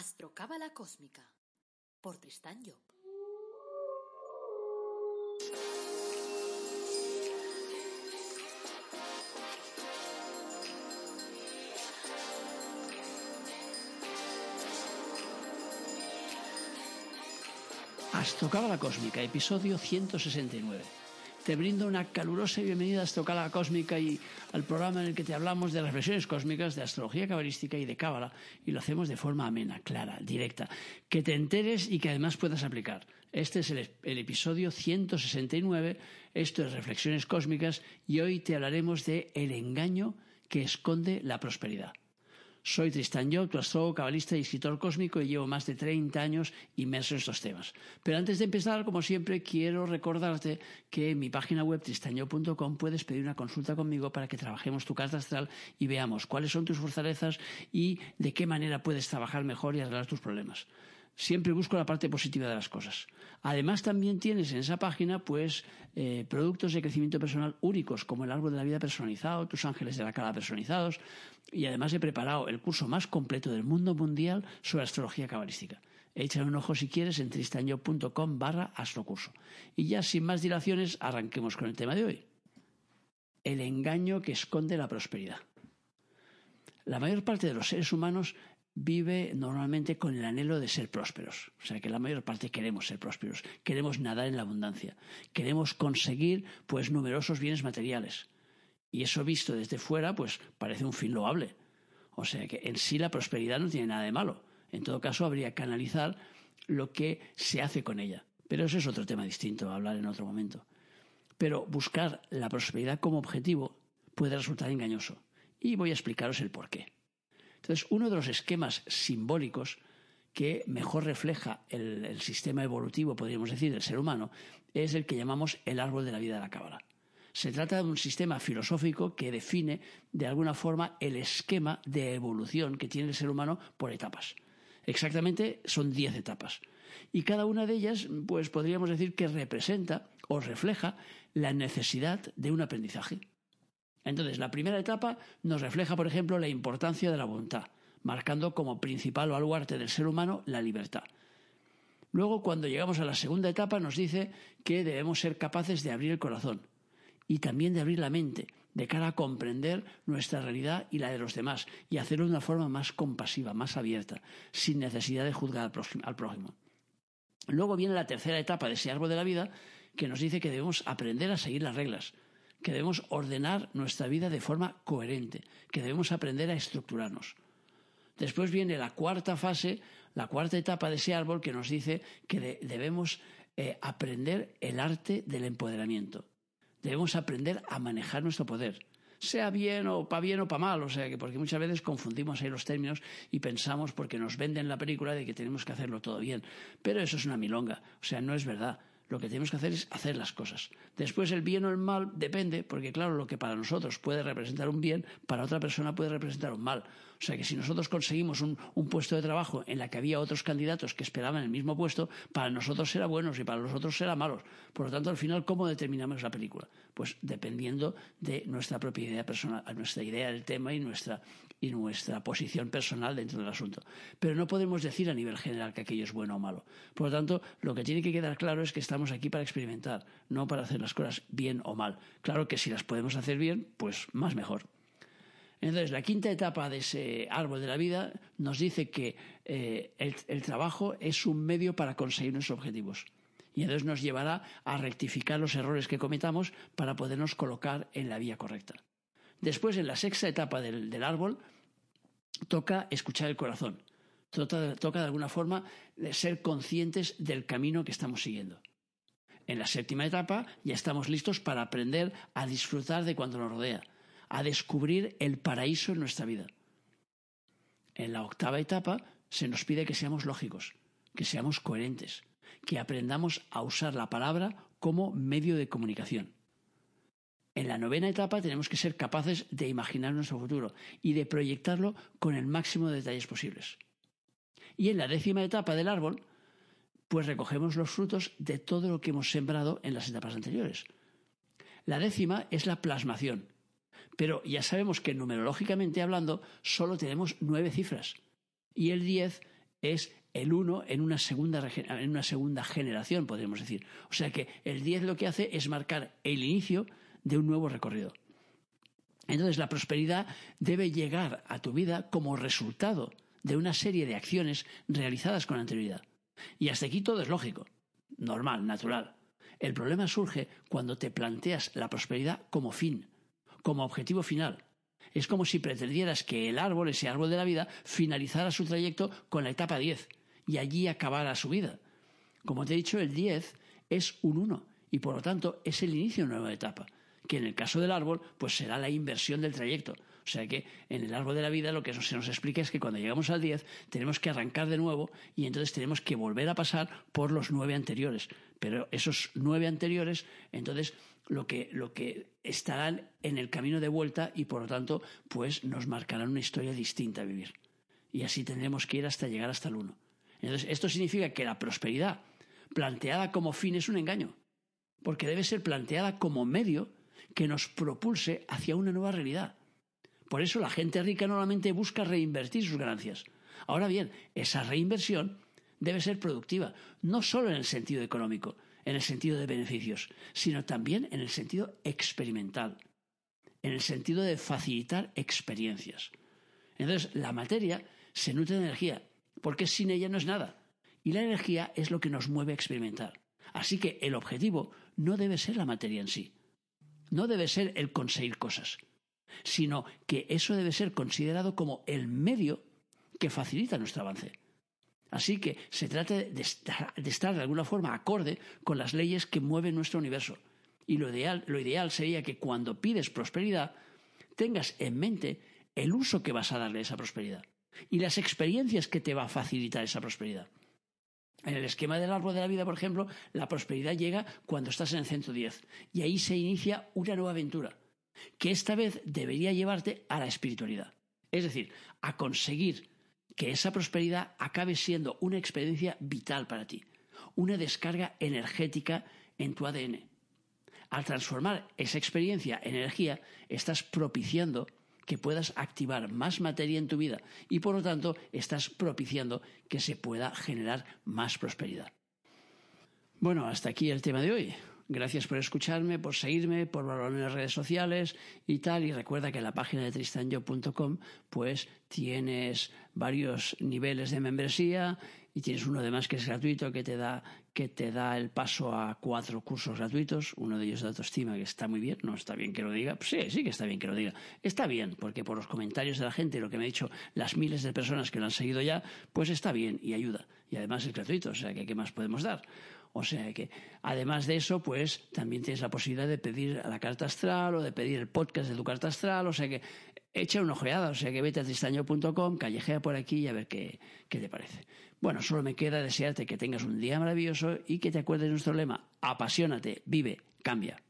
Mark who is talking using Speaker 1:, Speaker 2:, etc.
Speaker 1: Astrocábala Cósmica por Tristán Job.
Speaker 2: Astrocábala Cósmica, episodio 169. Te brindo una calurosa bienvenida a Astrocábala Cósmica y al programa en el que te hablamos de reflexiones cósmicas, de astrología cabalística y de cábala, y lo hacemos de forma amena, clara, directa, que te enteres y que además puedas aplicar. Este es el, el episodio 169, esto es Reflexiones Cósmicas, y hoy te hablaremos de el engaño que esconde la prosperidad. Soy Tristan Job, tu astrólogo, cabalista y escritor cósmico y llevo más de 30 años inmerso en estos temas. Pero antes de empezar, como siempre, quiero recordarte que en mi página web tristanjob.com puedes pedir una consulta conmigo para que trabajemos tu carta astral y veamos cuáles son tus fortalezas y de qué manera puedes trabajar mejor y arreglar tus problemas. Siempre busco la parte positiva de las cosas. Además, también tienes en esa página pues eh, productos de crecimiento personal únicos, como el árbol de la vida personalizado, tus ángeles de la cara personalizados, y además he preparado el curso más completo del mundo mundial sobre astrología cabalística. Échale un ojo si quieres en tristaño.com barra astrocurso. Y ya sin más dilaciones, arranquemos con el tema de hoy. El engaño que esconde la prosperidad. La mayor parte de los seres humanos vive normalmente con el anhelo de ser prósperos. O sea que la mayor parte queremos ser prósperos, queremos nadar en la abundancia, queremos conseguir pues numerosos bienes materiales. Y eso visto desde fuera, pues parece un fin loable. O sea que en sí la prosperidad no tiene nada de malo. En todo caso, habría que analizar lo que se hace con ella. Pero eso es otro tema distinto, a hablar en otro momento. Pero buscar la prosperidad como objetivo puede resultar engañoso. Y voy a explicaros el por qué. Entonces, uno de los esquemas simbólicos que mejor refleja el, sistema evolutivo, podríamos decir, del ser humano, es el que llamamos el árbol de la vida de la cábala. Se trata de un sistema filosófico que define de alguna forma el esquema de evolución que tiene el ser humano por etapas. Exactamente son diez etapas. Y cada una de ellas, pues podríamos decir que representa o refleja la necesidad de un aprendizaje. Entonces, la primera etapa nos refleja, por ejemplo, la importancia de la voluntad, marcando como principal baluarte del ser humano la libertad. Luego, cuando llegamos a la segunda etapa, nos dice que debemos ser capaces de abrir el corazón y también de abrir la mente, de cara a comprender nuestra realidad y la de los demás, y hacerlo de una forma más compasiva, más abierta, sin necesidad de juzgar al prójimo. Luego viene la tercera etapa de ese árbol de la vida, que nos dice que debemos aprender a seguir las reglas, que debemos ordenar nuestra vida de forma coherente, que debemos aprender a estructurarnos. Después viene la cuarta fase, la cuarta etapa de ese árbol que nos dice que de, debemos eh, aprender el arte del empoderamiento. Debemos aprender a manejar nuestro poder, sea bien o para bien o para mal, o sea que porque muchas veces confundimos ahí los términos y pensamos porque nos venden la película de que tenemos que hacerlo todo bien, pero eso es una milonga, o sea, no es verdad. Lo que tenemos que hacer es hacer las cosas. Después el bien o el mal depende, porque claro, lo que para nosotros puede representar un bien, para otra persona puede representar un mal. O sea que si nosotros conseguimos un, puesto de trabajo en la que había otros candidatos que esperaban el mismo puesto, para nosotros será bueno y para los otros será malos. Por lo tanto, al final, ¿cómo determinamos la película? Pues dependiendo de nuestra propia idea personal, nuestra idea del tema y nuestra, y nuestra posición personal dentro del asunto. Pero no podemos decir a nivel general que aquello es bueno o malo. Por lo tanto, lo que tiene que quedar claro es que estamos aquí para experimentar, no para hacer las cosas bien o mal. Claro que si las podemos hacer bien, pues más mejor. Entonces, la quinta etapa de ese árbol de la vida nos dice que eh, el, el trabajo es un medio para conseguir nuestros objetivos. Y entonces nos llevará a rectificar los errores que cometamos para podernos colocar en la vía correcta. Después, en la sexta etapa del, árbol, toca escuchar el corazón. Toca, toca de alguna forma ser conscientes del camino que estamos siguiendo. En la séptima etapa ya estamos listos para aprender a disfrutar de cuanto nos rodea, a descubrir el paraíso en nuestra vida. En la octava etapa se nos pide que seamos lógicos, que seamos coherentes, que aprendamos a usar la palabra como medio de comunicación. En la novena etapa tenemos que ser capaces de imaginar nuestro futuro y de proyectarlo con el máximo de detalles posibles. Y en la décima etapa del árbol pues recogemos los frutos de todo lo que hemos sembrado en las etapas anteriores. La décima es la plasmación, pero ya sabemos que numerológicamente hablando solo tenemos nueve cifras y el diez es el 1 en una, segunda, en una segunda generación, podríamos decir. O sea que el 10 lo que hace es marcar el inicio de un nuevo recorrido. Entonces la prosperidad debe llegar a tu vida como resultado de una serie de acciones realizadas con anterioridad. Y hasta aquí todo es lógico, normal, natural. El problema surge cuando te planteas la prosperidad como fin, como objetivo final. Es como si pretendieras que el árbol, ese árbol de la vida, finalizara su trayecto con la etapa 10 y allí acabara su vida. Como te he dicho, el 10 es un 1 y por lo tanto es el inicio de una nueva etapa, que en el caso del árbol pues será la inversión del trayecto. O sea que en el árbol de la vida lo que se nos explica es que cuando llegamos al 10 tenemos que arrancar de nuevo y entonces tenemos que volver a pasar por los nueve anteriores. Pero esos nueve anteriores, entonces lo que, lo que estarán en el camino de vuelta y por lo tanto pues nos marcarán una historia distinta a vivir. Y así tendremos que ir hasta llegar hasta el 1. Entonces, esto significa que la prosperidad planteada como fin es un engaño, porque debe ser planteada como medio que nos propulse hacia una nueva realidad. Por eso la gente rica normalmente busca reinvertir sus ganancias. Ahora bien, esa reinversión debe ser productiva, no solo en el sentido económico, en el sentido de beneficios, sino también en el sentido experimental, en el sentido de facilitar experiencias. Entonces, la materia se nutre de energía, porque sin ella no es nada. Y la energía es lo que nos mueve a experimentar. Así que el objetivo no debe ser la materia en sí, no debe ser el conseguir cosas, sino que eso debe ser considerado como el medio que facilita nuestro avance. Así que se trata de estar, de alguna forma acorde con las leyes que mueven nuestro universo. Y lo ideal, lo ideal sería que cuando pides prosperidad tengas en mente el uso que vas a darle a esa prosperidad y las experiencias que te va a facilitar esa prosperidad. En el esquema del árbol de la vida, por ejemplo, la prosperidad llega cuando estás en el centro 10 y ahí se inicia una nueva aventura que esta vez debería llevarte a la espiritualidad. Es decir, a conseguir que esa prosperidad acabe siendo una experiencia vital para ti, una descarga energética en tu ADN. Al transformar esa experiencia en energía, estás propiciando que puedas activar más materia en tu vida y por lo tanto estás propiciando que se pueda generar más prosperidad. Bueno, hasta aquí el tema de hoy. Gracias por escucharme, por seguirme, por valorarme en las redes sociales y tal. Y recuerda que en la página de tristanyo.com pues tienes varios niveles de membresía y tienes uno además que es gratuito que te da que te da el paso a cuatro cursos gratuitos, uno de ellos de autoestima que está muy bien, no está bien que lo diga, sí, sí que está bien que lo diga, está bien porque por los comentarios de la gente, lo que me ha dicho las miles de personas que lo han seguido ya, pues está bien y ayuda. Y además es gratuito, o sea que qué más podemos dar. O sea que, además de eso, pues también tienes la posibilidad de pedir la carta astral o de pedir el podcast de tu carta astral. O sea que, echa una ojeada. O sea que vete a tristaño.com, callejea por aquí y a ver qué, qué te parece. Bueno, solo me queda desearte que tengas un día maravilloso y que te acuerdes de nuestro lema: apasionate, vive, cambia.